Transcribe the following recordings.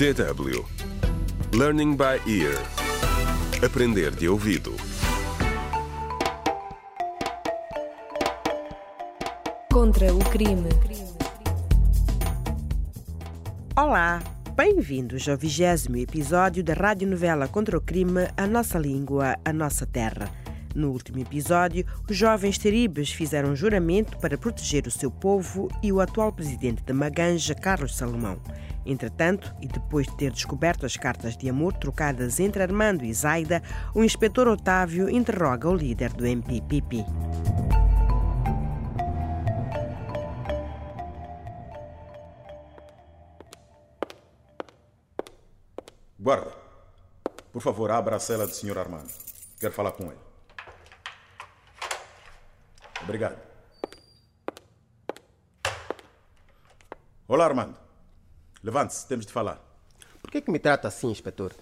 DW Learning by Ear Aprender de ouvido Contra o crime. Olá, bem-vindos ao vigésimo episódio da radionovela Contra o Crime A Nossa Língua, A Nossa Terra. No último episódio, os jovens teribes fizeram um juramento para proteger o seu povo e o atual presidente da Maganja, Carlos Salomão. Entretanto, e depois de ter descoberto as cartas de amor trocadas entre Armando e Zaida, o inspetor Otávio interroga o líder do MPPP. Guarda, por favor, abra a cela do Sr. Armando. Quero falar com ele. Obrigado. Olá, Armando. Levante-se, temos de falar. Por que, que me trata assim, inspetor?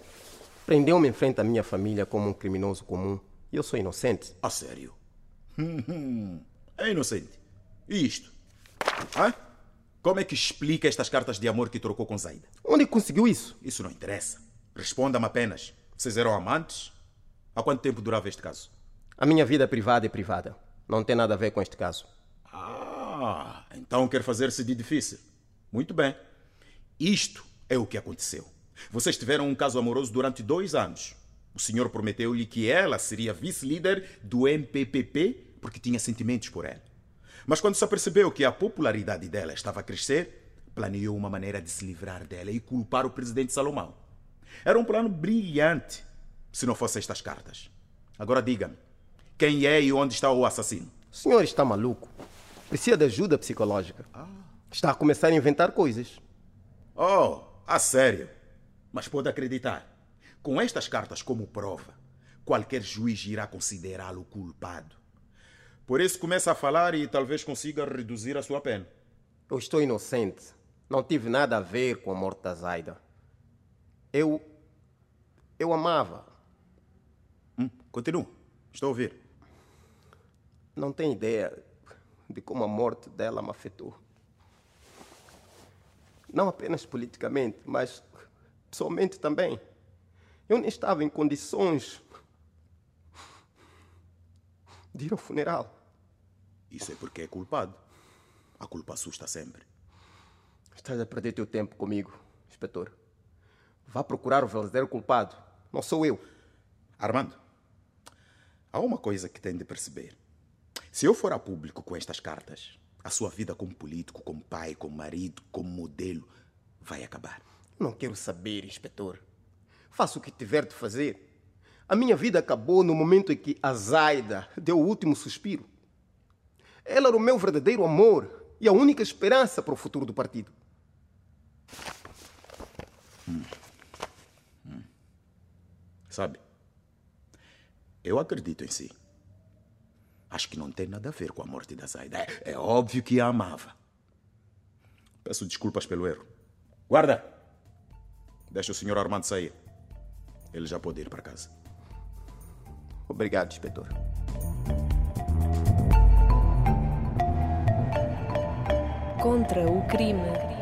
Prendeu-me em frente à minha família como um criminoso comum e eu sou inocente. A sério? É inocente. E isto? Hã? Como é que explica estas cartas de amor que trocou com Zaida? Onde conseguiu isso? Isso não interessa. Responda-me apenas. Vocês eram amantes? Há quanto tempo durava este caso? A minha vida privada é privada. Não tem nada a ver com este caso. Ah, então quer fazer-se de difícil. Muito bem. Isto é o que aconteceu. Vocês tiveram um caso amoroso durante dois anos. O senhor prometeu-lhe que ela seria vice-líder do MPPP porque tinha sentimentos por ela. Mas quando se apercebeu que a popularidade dela estava a crescer, planeou uma maneira de se livrar dela e culpar o presidente Salomão. Era um plano brilhante, se não fossem estas cartas. Agora diga-me, quem é e onde está o assassino? O senhor está maluco. Precisa de ajuda psicológica. Está a começar a inventar coisas. Oh, a sério? Mas pode acreditar, com estas cartas como prova, qualquer juiz irá considerá-lo culpado. Por isso começa a falar e talvez consiga reduzir a sua pena. Eu estou inocente. Não tive nada a ver com a morte da Zaida. Eu. Eu amava. Hum, continua. Estou a ouvir. Não tem ideia de como a morte dela me afetou. Não apenas politicamente, mas pessoalmente também. Eu nem estava em condições de ir ao funeral. Isso é porque é culpado. A culpa assusta sempre. Estás a perder teu tempo comigo, inspetor. Vá procurar o verdadeiro culpado. Não sou eu. Armando, há uma coisa que tem de perceber. Se eu for a público com estas cartas, a sua vida como político, como pai, como marido, como modelo, vai acabar. Não quero saber, inspetor. Faça o que tiver de fazer. A minha vida acabou no momento em que a Zaida deu o último suspiro. Ela era o meu verdadeiro amor e a única esperança para o futuro do partido. Sabe? Eu acredito em si. Acho que não tem nada a ver com a morte da Zaida. É, é óbvio que a amava. Peço desculpas pelo erro. Guarda! Deixa o senhor Armando sair. Ele já pode ir para casa. Obrigado, inspetor. Contra o crime.